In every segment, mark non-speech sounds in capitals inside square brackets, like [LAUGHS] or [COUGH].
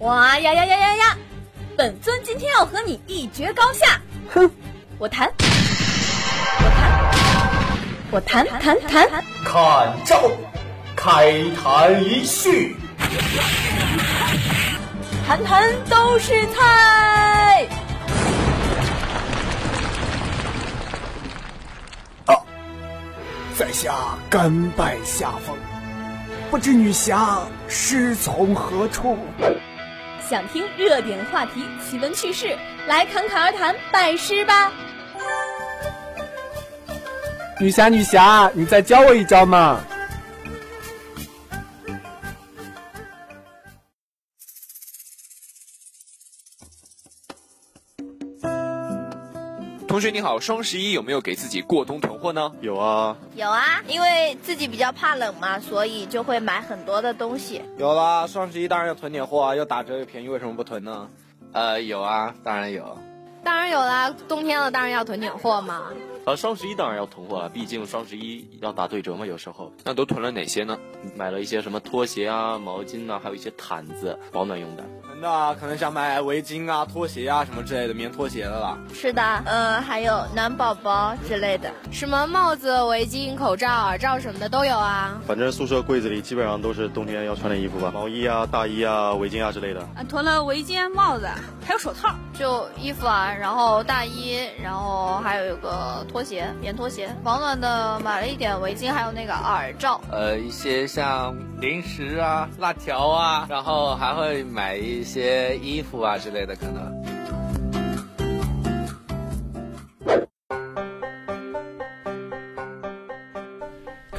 哇呀呀呀呀呀！本尊今天要和你一决高下。哼，我弹，我弹，我弹弹弹。看招，开坛一叙。坛坛都是菜。啊，在下甘拜下风，不知女侠师从何处？想听热点话题、奇闻趣事，来侃侃而谈，拜师吧。女侠，女侠，你再教我一招嘛！同学你好，双十一有没有给自己过冬囤货呢？有啊，有啊，因为自己比较怕冷嘛，所以就会买很多的东西。有啦，双十一当然要囤点货啊，又打折又便宜，为什么不囤呢？呃，有啊，当然有，当然有啦，冬天了当然要囤点货嘛。呃，双十一当然要囤货了，毕竟双十一要打对折嘛，有时候。那都囤了哪些呢？买了一些什么拖鞋啊、毛巾啊，还有一些毯子，保暖用的。那可能想买围巾啊、拖鞋啊什么之类的，棉拖鞋的啦。是的，呃，还有暖宝宝之类的，什么帽子、围巾、口罩、耳罩什么的都有啊。反正宿舍柜子里基本上都是冬天要穿的衣服吧，毛衣啊、大衣啊、围巾啊之类的。啊，囤了围巾、帽子，还有手套，就衣服啊，然后大衣，然后还有一个拖鞋，棉拖鞋，保暖的买了一点围巾，还有那个耳罩。呃，一些像零食啊、辣条啊，然后还会买一。一些衣服啊之类的，可能。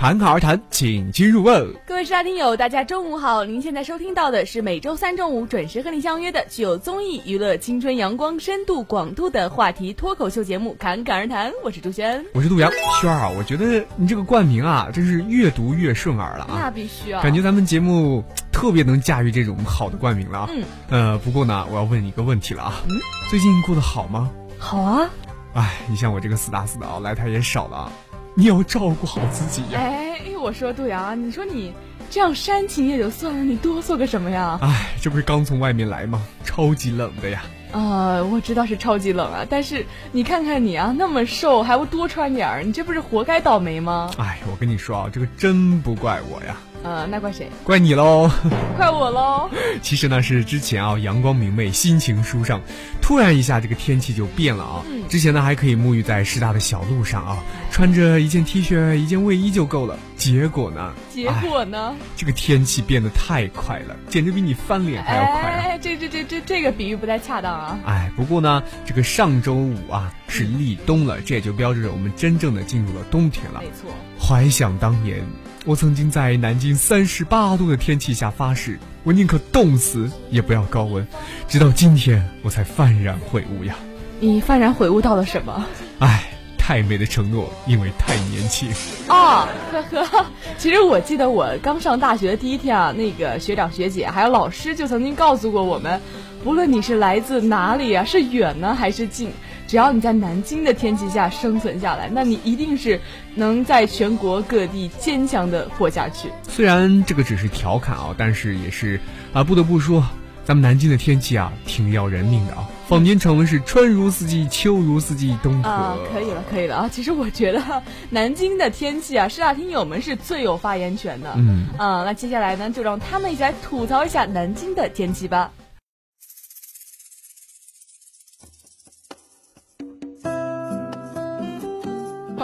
侃侃而谈，请君入瓮。各位大听友，大家中午好！您现在收听到的是每周三中午准时和您相约的具有综艺、娱乐、青春、阳光、深度、广度的话题脱口秀节目《侃侃而谈》。我是朱轩，我是杜阳。轩儿啊，我觉得你这个冠名啊，真是越读越顺耳了啊！那必须啊！感觉咱们节目。特别能驾驭这种好的冠名了啊！嗯，呃，不过呢，我要问你一个问题了啊，嗯，最近过得好吗？好啊。哎，你像我这个死打死的啊，来台也少了啊，你要照顾好自己呀。哎，我说杜阳，你说你这样煽情也就算了，你哆嗦个什么呀？哎，这不是刚从外面来吗？超级冷的呀。呃，我知道是超级冷啊，但是你看看你啊，那么瘦，还不多穿点儿，你这不是活该倒霉吗？哎，我跟你说啊，这个真不怪我呀。呃，那怪谁？怪你喽！怪我喽！[LAUGHS] 其实呢，是之前啊，阳光明媚，心情舒畅，突然一下这个天气就变了啊。嗯。之前呢，还可以沐浴在师大的小路上啊，穿着一件 T 恤、一件卫衣就够了。结果呢？结果呢？这个天气变得太快了，简直比你翻脸还要快啊！哎，这这这这这个比喻不太恰当啊。哎，不过呢，这个上周五啊是立冬了，这也就标志着我们真正的进入了冬天了。没错。怀想当年。我曾经在南京三十八度的天气下发誓，我宁可冻死也不要高温。直到今天，我才幡然悔悟呀！你幡然悔悟到了什么？唉，太美的承诺，因为太年轻。哦，呵呵。[LAUGHS] 其实我记得我刚上大学的第一天啊，那个学长学姐还有老师就曾经告诉过我们，不论你是来自哪里啊，是远呢还是近。只要你在南京的天气下生存下来，那你一定是能在全国各地坚强的活下去。虽然这个只是调侃啊，但是也是啊，不得不说，咱们南京的天气啊，挺要人命的啊。坊间传闻是春如四季，秋如四季，冬啊，可以了，可以了啊。其实我觉得南京的天气啊，师大听友们是最有发言权的。嗯啊，那接下来呢，就让他们一起来吐槽一下南京的天气吧。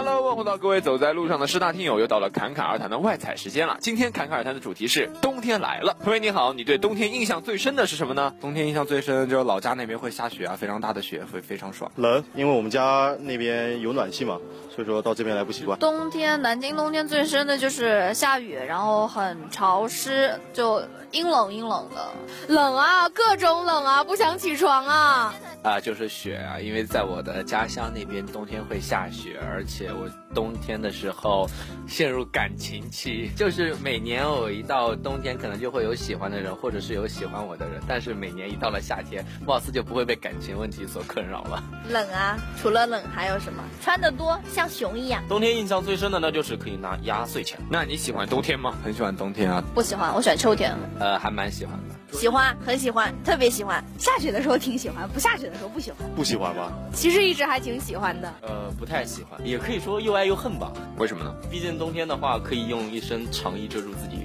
问候到各位走在路上的师大听友，又到了侃侃而谈的外采时间了。今天侃侃而谈的主题是冬天来了。同学你好，你对冬天印象最深的是什么呢？冬天印象最深就是老家那边会下雪啊，非常大的雪，会非常爽。冷，因为我们家那边有暖气嘛，所以说到这边来不习惯。冬天，南京冬天最深的就是下雨，然后很潮湿，就阴冷阴冷的，冷啊，各种冷啊，不想起床啊。啊，就是雪啊，因为在我的家乡那边冬天会下雪，而且我冬天的时候陷入感情期，就是每年我一到冬天，可能就会有喜欢的人，或者是有喜欢我的人，但是每年一到了夏天，貌似就不会被感情问题所困扰了。冷啊，除了冷还有什么？穿的多像熊一样。冬天印象最深的那就是可以拿压岁钱。那你喜欢冬天吗？很喜欢冬天啊。不喜欢，我喜欢秋天。呃，还蛮喜欢的。喜欢，很喜欢，特别喜欢。下雪的时候挺喜欢，不下雪的时候不喜欢。不喜欢吧？其实一直还挺喜欢的。呃，不太喜欢，也可以说又爱又恨吧。为什么呢？毕竟冬天的话，可以用一身长衣遮住自己。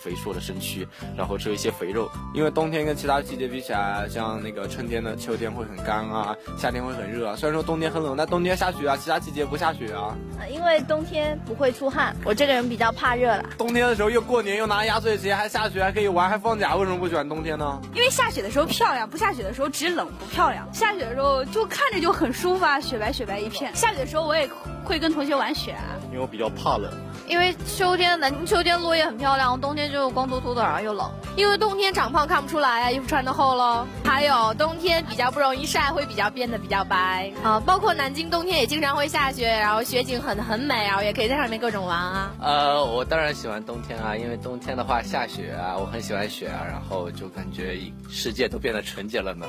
肥硕的身躯，然后吃一些肥肉。因为冬天跟其他季节比起来，像那个春天的秋天会很干啊，夏天会很热啊。虽然说冬天很冷，但冬天下雪啊，其他季节不下雪啊。因为冬天不会出汗，我这个人比较怕热了。冬天的时候又过年又拿压岁钱，还下雪，还可以玩，还放假，为什么不喜欢冬天呢？因为下雪的时候漂亮，不下雪的时候只冷不漂亮。下雪的时候就看着就很舒服啊，雪白雪白一片。下雪的时候我也会跟同学玩雪啊。因为我比较怕冷。因为秋天南秋天落叶很漂亮，冬天就光秃秃的，然后又冷。因为冬天长胖看不出来啊，衣服穿的厚喽。还有冬天比较不容易晒，会比较变得比较白啊。包括南京冬天也经常会下雪，然后雪景很很美啊，也可以在上面各种玩啊。呃，我当然喜欢冬天啊，因为冬天的话下雪啊，我很喜欢雪啊，然后就感觉世界都变得纯洁了呢。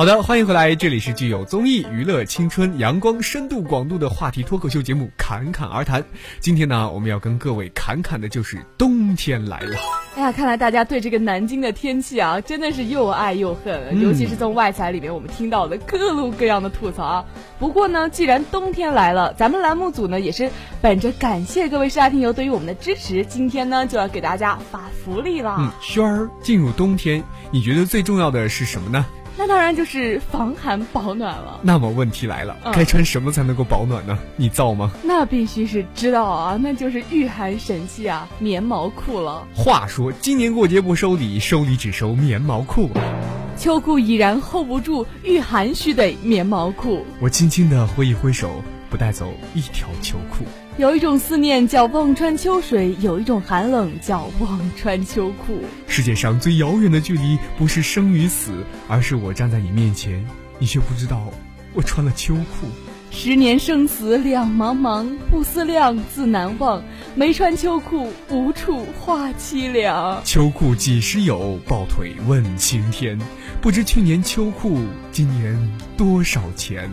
好的，欢迎回来，这里是具有综艺、娱乐、青春、阳光、深度、广度的话题脱口秀节目《侃侃而谈》。今天呢，我们要跟各位侃侃的就是冬天来了。哎呀，看来大家对这个南京的天气啊，真的是又爱又恨。尤其是从外采里面，我们听到的各路各样的吐槽啊。不过呢，既然冬天来了，咱们栏目组呢也是本着感谢各位沙听友对于我们的支持，今天呢就要给大家发福利了。嗯，轩儿，进入冬天，你觉得最重要的是什么呢？那当然就是防寒保暖了。那么问题来了，该穿什么才能够保暖呢？你造吗？那必须是知道啊，那就是御寒神器啊，棉毛裤了。话说今年过节不收礼，收礼只收棉毛裤。秋裤已然 hold 不住，御寒需得棉毛裤。我轻轻的挥一挥手，不带走一条秋裤。有一种思念叫望穿秋水，有一种寒冷叫望穿秋裤。世界上最遥远的距离，不是生与死，而是我站在你面前，你却不知道我穿了秋裤。十年生死两茫茫，不思量，自难忘。没穿秋裤，无处话凄凉。秋裤几时有？抱腿问青天。不知去年秋裤，今年多少钱？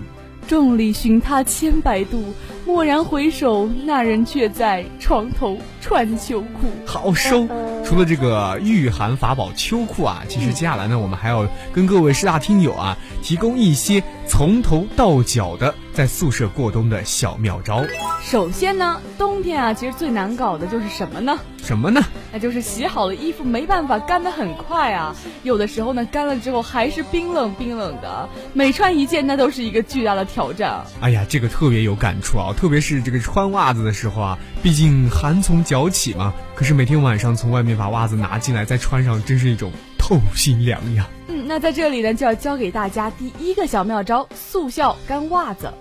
众里寻他千百度，蓦然回首，那人却在床头穿秋裤。好收。除了这个御寒法宝秋裤啊，其实接下来呢，我们还要跟各位师大听友啊，提供一些从头到脚的在宿舍过冬的小妙招。首先呢，冬天啊，其实最难搞的就是什么呢？什么呢？那就是洗好了衣服没办法干得很快啊，有的时候呢，干了之后还是冰冷冰冷的，每穿一件那都是一个巨大的挑战。哎呀，这个特别有感触啊，特别是这个穿袜子的时候啊，毕竟寒从脚起嘛。可是每天晚上从外面把袜子拿进来再穿上，真是一种透心凉呀。嗯，那在这里呢，就要教给大家第一个小妙招——速效干袜子。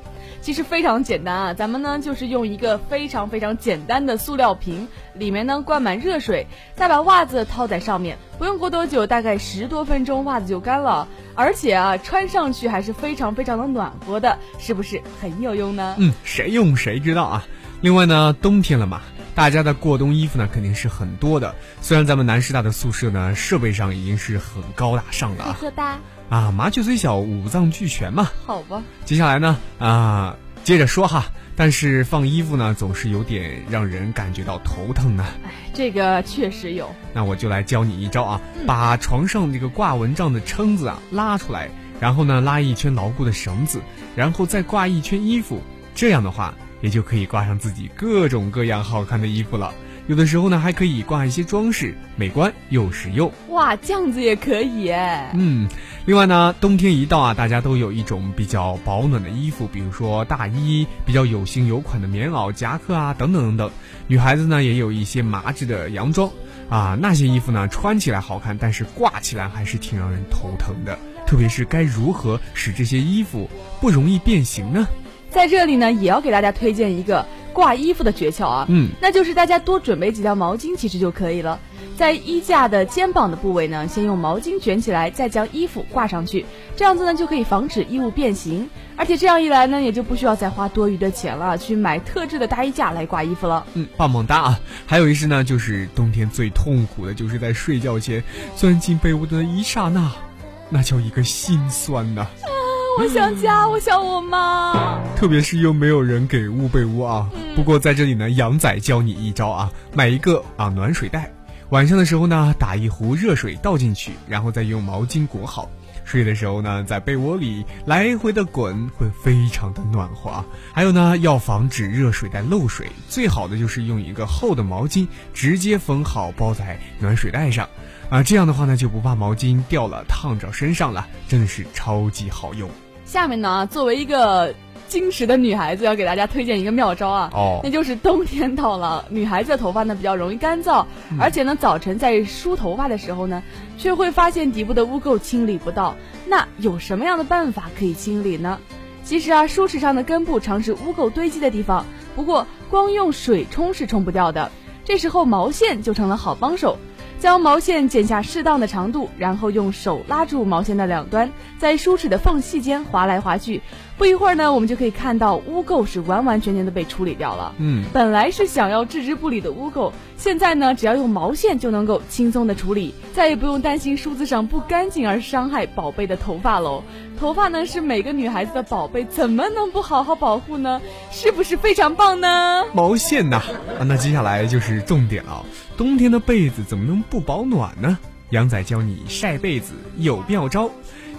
其实非常简单啊，咱们呢就是用一个非常非常简单的塑料瓶，里面呢灌满热水，再把袜子套在上面，不用过多久，大概十多分钟，袜子就干了。而且啊，穿上去还是非常非常的暖和的，是不是很有用呢？嗯，谁用谁知道啊。另外呢，冬天了嘛，大家的过冬衣服呢肯定是很多的。虽然咱们南师大的宿舍呢设备上已经是很高大上了啊。啊，麻雀虽小，五脏俱全嘛。好吧。接下来呢，啊，接着说哈。但是放衣服呢，总是有点让人感觉到头疼呢。哎，这个确实有。那我就来教你一招啊，把床上这个挂蚊帐的撑子啊拉出来，然后呢拉一圈牢固的绳子，然后再挂一圈衣服，这样的话也就可以挂上自己各种各样好看的衣服了。有的时候呢，还可以挂一些装饰，美观又实用。哇，这样子也可以哎。嗯，另外呢，冬天一到啊，大家都有一种比较保暖的衣服，比如说大衣、比较有型有款的棉袄、夹克啊，等等等等。女孩子呢，也有一些麻质的洋装啊，那些衣服呢，穿起来好看，但是挂起来还是挺让人头疼的。特别是该如何使这些衣服不容易变形呢？在这里呢，也要给大家推荐一个。挂衣服的诀窍啊，嗯，那就是大家多准备几条毛巾，其实就可以了。在衣架的肩膀的部位呢，先用毛巾卷起来，再将衣服挂上去，这样子呢就可以防止衣物变形。而且这样一来呢，也就不需要再花多余的钱了，去买特制的大衣架来挂衣服了。嗯，棒棒哒啊！还有一事呢，就是冬天最痛苦的就是在睡觉前钻进被窝的一刹那，那叫一个心酸呐。我想家，我想我妈。特别是又没有人给捂被窝啊。不过在这里呢，杨仔教你一招啊，买一个啊暖水袋，晚上的时候呢，打一壶热水倒进去，然后再用毛巾裹好。睡的时候呢，在被窝里来回的滚，会非常的暖和。还有呢，要防止热水袋漏水，最好的就是用一个厚的毛巾直接缝好包在暖水袋上，啊，这样的话呢，就不怕毛巾掉了烫着身上了，真的是超级好用。下面呢，作为一个。矜持的女孩子要给大家推荐一个妙招啊，哦，那就是冬天到了，女孩子的头发呢比较容易干燥，而且呢早晨在梳头发的时候呢，却会发现底部的污垢清理不到。那有什么样的办法可以清理呢？其实啊，梳齿上的根部常是污垢堆积的地方，不过光用水冲是冲不掉的，这时候毛线就成了好帮手。将毛线剪下适当的长度，然后用手拉住毛线的两端，在梳齿的缝隙间划来划去。不一会儿呢，我们就可以看到污垢是完完全全的被处理掉了。嗯，本来是想要置之不理的污垢，现在呢，只要用毛线就能够轻松的处理，再也不用担心梳子上不干净而伤害宝贝的头发喽。头发呢是每个女孩子的宝贝，怎么能不好好保护呢？是不是非常棒呢？毛线呐，啊，那接下来就是重点了。冬天的被子怎么能不保暖呢？杨仔教你晒被子有妙招。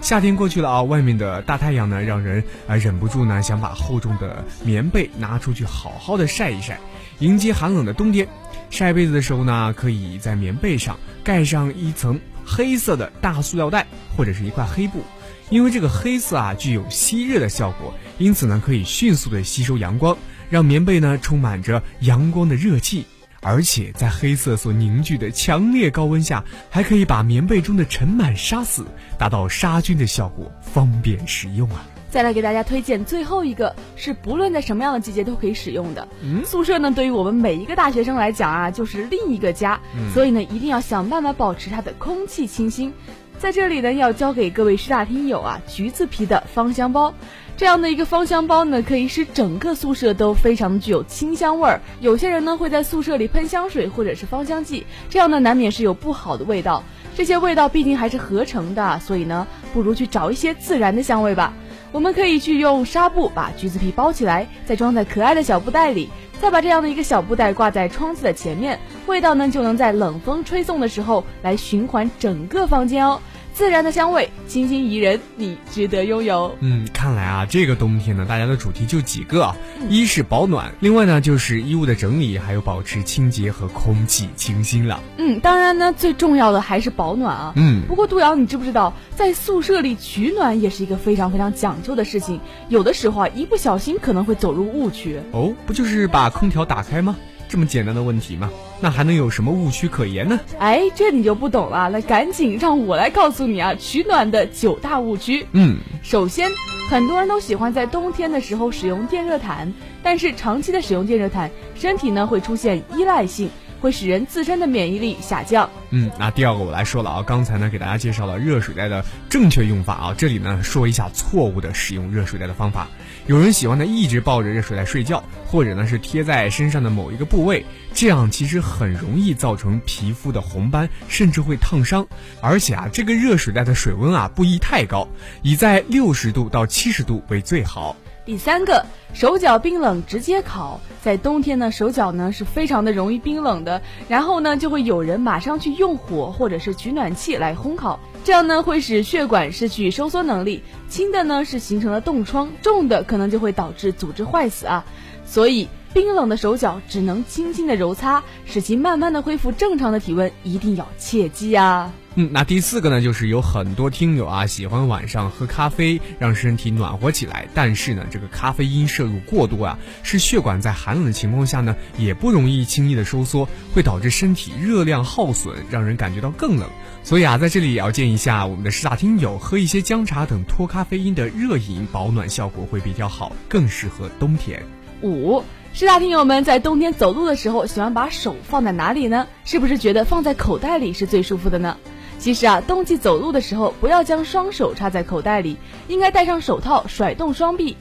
夏天过去了啊，外面的大太阳呢，让人啊忍不住呢想把厚重的棉被拿出去好好的晒一晒，迎接寒冷的冬天。晒被子的时候呢，可以在棉被上盖上一层黑色的大塑料袋或者是一块黑布，因为这个黑色啊具有吸热的效果，因此呢可以迅速的吸收阳光，让棉被呢充满着阳光的热气。而且在黑色所凝聚的强烈高温下，还可以把棉被中的尘螨杀死，达到杀菌的效果，方便实用啊！再来给大家推荐最后一个，是不论在什么样的季节都可以使用的。嗯，宿舍呢，对于我们每一个大学生来讲啊，就是另一个家，所以呢，一定要想办法保持它的空气清新。在这里呢，要教给各位师大听友啊，橘子皮的芳香包。这样的一个芳香包呢，可以使整个宿舍都非常具有清香味儿。有些人呢会在宿舍里喷香水或者是芳香剂，这样呢难免是有不好的味道。这些味道毕竟还是合成的，所以呢不如去找一些自然的香味吧。我们可以去用纱布把橘子皮包起来，再装在可爱的小布袋里，再把这样的一个小布袋挂在窗子的前面，味道呢就能在冷风吹送的时候来循环整个房间哦。自然的香味，清新宜人，你值得拥有。嗯，看来啊，这个冬天呢，大家的主题就几个，一是保暖，另外呢就是衣物的整理，还有保持清洁和空气清新了。嗯，当然呢，最重要的还是保暖啊。嗯，不过杜瑶，你知不知道，在宿舍里取暖也是一个非常非常讲究的事情，有的时候啊，一不小心可能会走入误区。哦，不就是把空调打开吗？这么简单的问题吗？那还能有什么误区可言呢？哎，这你就不懂了。那赶紧让我来告诉你啊，取暖的九大误区。嗯，首先，很多人都喜欢在冬天的时候使用电热毯，但是长期的使用电热毯，身体呢会出现依赖性。会使人自身的免疫力下降。嗯，那第二个我来说了啊，刚才呢给大家介绍了热水袋的正确用法啊，这里呢说一下错误的使用热水袋的方法。有人喜欢呢一直抱着热水袋睡觉，或者呢是贴在身上的某一个部位，这样其实很容易造成皮肤的红斑，甚至会烫伤。而且啊，这个热水袋的水温啊不宜太高，以在六十度到七十度为最好。第三个，手脚冰冷直接烤，在冬天呢，手脚呢是非常的容易冰冷的，然后呢就会有人马上去用火或者是取暖器来烘烤，这样呢会使血管失去收缩能力，轻的呢是形成了冻疮，重的可能就会导致组织坏死啊，所以冰冷的手脚只能轻轻的揉擦，使其慢慢的恢复正常的体温，一定要切记啊。嗯，那第四个呢，就是有很多听友啊喜欢晚上喝咖啡，让身体暖和起来。但是呢，这个咖啡因摄入过多啊，使血管在寒冷的情况下呢，也不容易轻易的收缩，会导致身体热量耗损，让人感觉到更冷。所以啊，在这里也要建议一下我们的师大听友，喝一些姜茶等脱咖啡因的热饮，保暖效果会比较好，更适合冬天。五，师大听友们在冬天走路的时候，喜欢把手放在哪里呢？是不是觉得放在口袋里是最舒服的呢？其实啊，冬季走路的时候，不要将双手插在口袋里，应该戴上手套甩动双臂。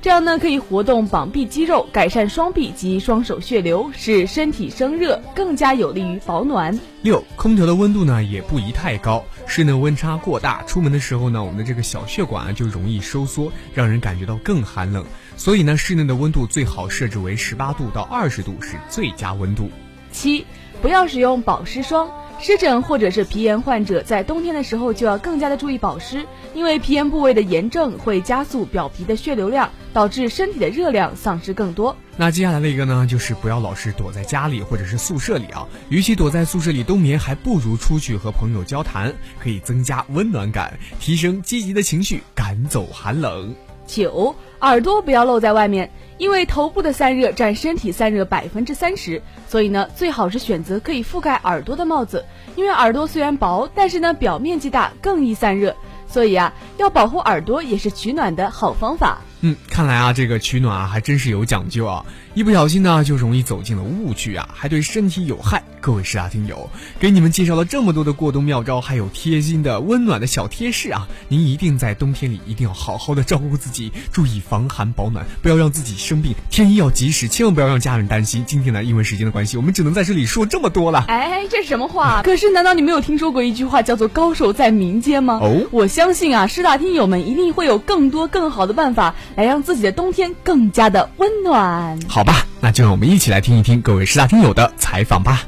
这样呢可以活动膀臂肌肉，改善双臂及双手血流，使身体生热，更加有利于保暖。六，空调的温度呢也不宜太高，室内温差过大，出门的时候呢，我们的这个小血管啊就容易收缩，让人感觉到更寒冷。所以呢，室内的温度最好设置为十八度到二十度是最佳温度。七，不要使用保湿霜。湿疹或者是皮炎患者在冬天的时候就要更加的注意保湿，因为皮炎部位的炎症会加速表皮的血流量，导致身体的热量丧失更多。那接下来的一个呢，就是不要老是躲在家里或者是宿舍里啊，与其躲在宿舍里冬眠，还不如出去和朋友交谈，可以增加温暖感，提升积极的情绪，赶走寒冷。九，耳朵不要露在外面。因为头部的散热占身体散热百分之三十，所以呢，最好是选择可以覆盖耳朵的帽子。因为耳朵虽然薄，但是呢，表面积大，更易散热。所以啊，要保护耳朵也是取暖的好方法。嗯，看来啊，这个取暖啊，还真是有讲究啊。一不小心呢，就容易走进了误区啊，还对身体有害。各位师大听友，给你们介绍了这么多的过冬妙招，还有贴心的温暖的小贴士啊，您一定在冬天里一定要好好的照顾自己，注意防寒保暖，不要让自己生病，添衣要及时，千万不要让家人担心。今天呢，因为时间的关系，我们只能在这里说这么多了。哎，这是什么话？可是难道你没有听说过一句话叫做“高手在民间”吗？哦，我相信啊，师大听友们一定会有更多更好的办法来让自己的冬天更加的温暖。好。吧，那就让我们一起来听一听各位师大听友的采访吧。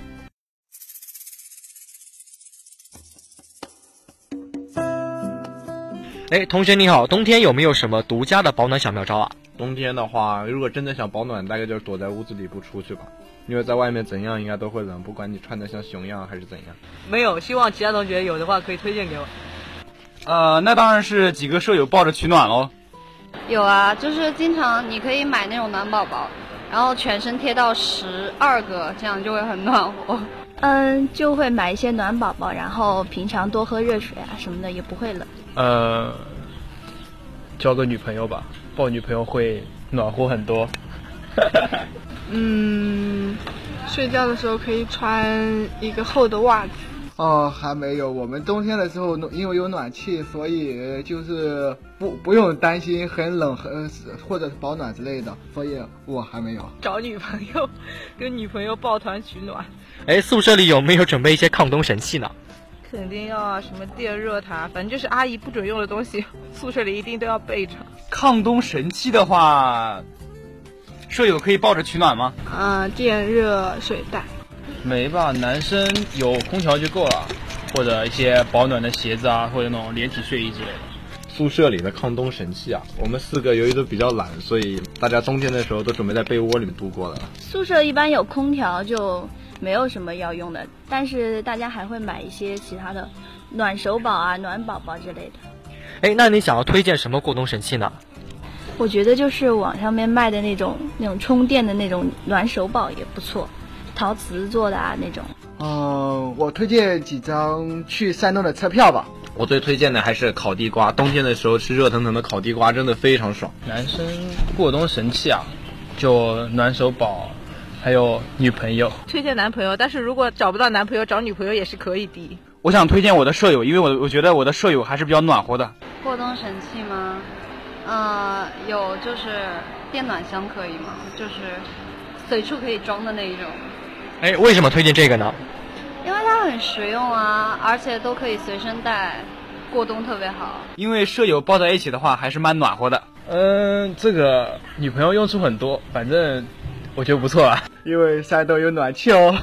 哎，同学你好，冬天有没有什么独家的保暖小妙招啊？冬天的话，如果真的想保暖，大概就是躲在屋子里不出去吧，因为在外面怎样应该都会冷，不管你穿的像熊样还是怎样。没有，希望其他同学有的话可以推荐给我。呃，那当然是几个舍友抱着取暖喽。有啊，就是经常你可以买那种暖宝宝，然后全身贴到十二个，这样就会很暖和。嗯，就会买一些暖宝宝，然后平常多喝热水啊什么的，也不会冷。呃，交个女朋友吧，抱女朋友会暖和很多。[LAUGHS] 嗯，睡觉的时候可以穿一个厚的袜子。哦，还没有。我们冬天的时候，因为有暖气，所以就是不不用担心很冷、很或者是保暖之类的。所以我还没有找女朋友，跟女朋友抱团取暖。[LAUGHS] 哎，宿舍里有没有准备一些抗冬神器呢？肯定要啊，什么电热毯，反正就是阿姨不准用的东西，宿舍里一定都要备着。抗冬神器的话，舍友可以抱着取暖吗？啊，电热水袋。没吧，男生有空调就够了，或者一些保暖的鞋子啊，或者那种连体睡衣之类的。宿舍里的抗冬神器啊，我们四个由于都比较懒，所以大家冬天的时候都准备在被窝里面度过了。宿舍一般有空调，就没有什么要用的，但是大家还会买一些其他的暖手宝啊、暖宝宝之类的。哎，那你想要推荐什么过冬神器呢？我觉得就是网上面卖的那种那种充电的那种暖手宝也不错。陶瓷做的啊那种，嗯，我推荐几张去山东的车票吧。我最推荐的还是烤地瓜，冬天的时候吃热腾腾的烤地瓜真的非常爽。男生过冬神器啊，就暖手宝，还有女朋友。推荐男朋友，但是如果找不到男朋友，找女朋友也是可以的。我想推荐我的舍友，因为我我觉得我的舍友还是比较暖和的。过冬神器吗？呃，有就是电暖箱可以吗？就是随处可以装的那一种。哎，为什么推荐这个呢？因为它很实用啊，而且都可以随身带，过冬特别好。因为舍友抱在一起的话，还是蛮暖和的。嗯，这个女朋友用处很多，反正我觉得不错啊。因为山东有暖气哦。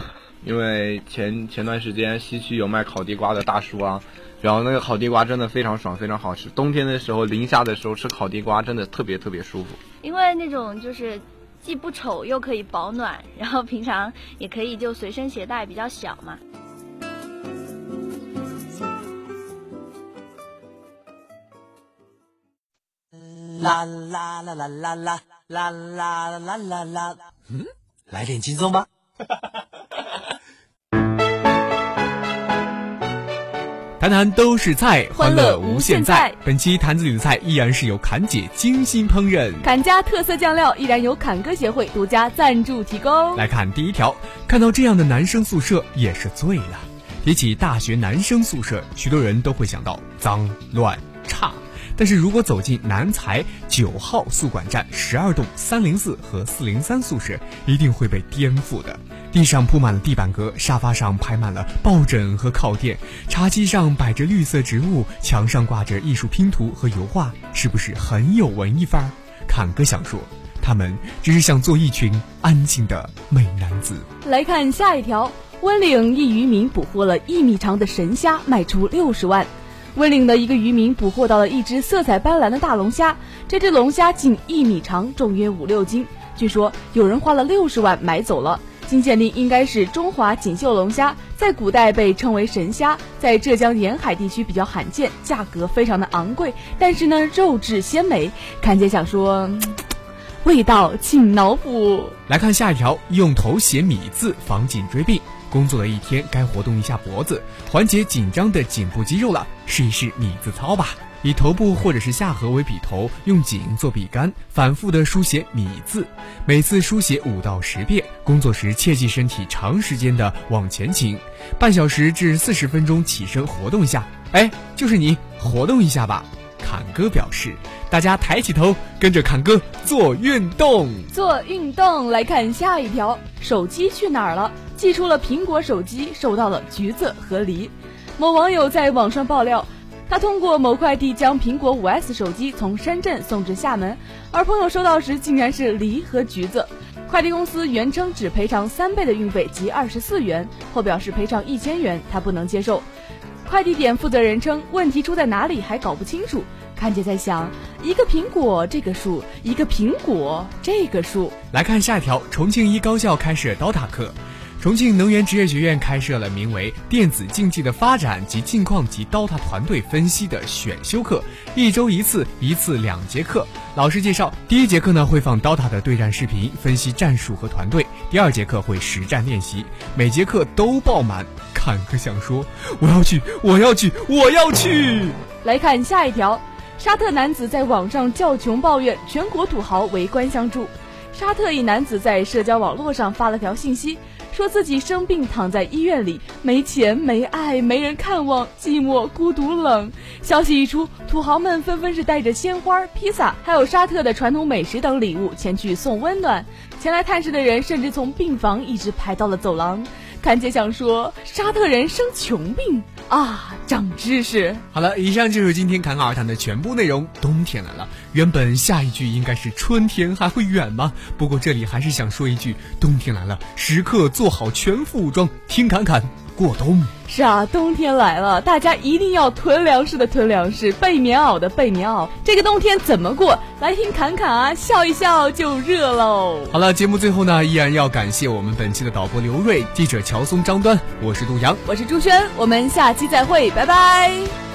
因为前前段时间西区有卖烤地瓜的大叔啊，然后那个烤地瓜真的非常爽，非常好吃。冬天的时候零下的时候吃烤地瓜真的特别特别舒服。因为那种就是。既不丑又可以保暖，然后平常也可以就随身携带，比较小嘛。啦啦啦啦啦啦啦啦啦啦啦，嗯，来点轻松吧。[LAUGHS] 谈谈都是菜，欢乐无限在。本期坛子里的菜依然是由侃姐精心烹饪，侃家特色酱料依然由侃哥协会独家赞助提供。来看第一条，看到这样的男生宿舍也是醉了。提起大学男生宿舍，许多人都会想到脏乱差。但是如果走进南财九号宿管站十二栋三零四和四零三宿舍，一定会被颠覆的。地上铺满了地板革，沙发上排满了抱枕和靠垫，茶几上摆着绿色植物，墙上挂着艺术拼图和油画，是不是很有文艺范儿？侃哥想说，他们只是想做一群安静的 [LAUGHS] 美男子。来看下一条，温岭一渔民捕获了一米长的神虾，卖出六十万。温岭的一个渔民捕获到了一只色彩斑斓的大龙虾，这只龙虾近一米长，重约五六斤，据说有人花了六十万买走了。经鉴定，应该是中华锦绣龙虾，在古代被称为神虾，在浙江沿海地区比较罕见，价格非常的昂贵，但是呢，肉质鲜美。看姐想说，[TSK] 味道请脑补。来看下一条，用头写“米”字防颈椎病。工作了一天，该活动一下脖子，缓解紧张的颈部肌肉了。试一试“米”字操吧。以头部或者是下颌为笔头，用颈做笔杆，反复的书写“米”字，每次书写五到十遍。工作时切记身体长时间的往前倾，半小时至四十分钟起身活动一下。哎，就是你活动一下吧。侃哥表示，大家抬起头，跟着侃哥做运动。做运动，来看下一条，手机去哪儿了？寄出了苹果手机，收到了橘子和梨。某网友在网上爆料。他通过某快递将苹果五 S 手机从深圳送至厦门，而朋友收到时竟然是梨和橘子。快递公司原称只赔偿三倍的运费，即二十四元，后表示赔偿一千元，他不能接受。快递点负责人称，问题出在哪里还搞不清楚。看姐在想，一个苹果这个数，一个苹果这个数。来看下一条，重庆一高校开设 DOTA 课。重庆能源职业学院开设了名为《电子竞技的发展及近况及 DOTA 团队分析》的选修课，一周一次，一次两节课。老师介绍，第一节课呢会放 DOTA 的对战视频，分析战术和团队；第二节课会实战练习，每节课都爆满。看可想说，我要去，我要去，我要去。来看下一条，沙特男子在网上叫穷抱怨，全国土豪围观相助。沙特一男子在社交网络上发了条信息。说自己生病躺在医院里，没钱、没爱、没人看望，寂寞、孤独、冷。消息一出，土豪们纷纷是带着鲜花、披萨，还有沙特的传统美食等礼物前去送温暖。前来探视的人甚至从病房一直排到了走廊。看姐想说，沙特人生穷病啊，长知识。好了，以上就是今天侃侃而谈的全部内容。冬天来了，原本下一句应该是春天还会远吗？不过这里还是想说一句，冬天来了，时刻做好全副武装，听侃侃过冬。是啊，冬天来了，大家一定要囤粮食的囤粮食，备棉袄的备棉袄。这个冬天怎么过？来听侃侃啊，笑一笑就热喽。好了，节目最后呢，依然要感谢我们本期的导播刘瑞、记者乔松、张端。我是杜阳，我是朱轩，我们下期再会，拜拜。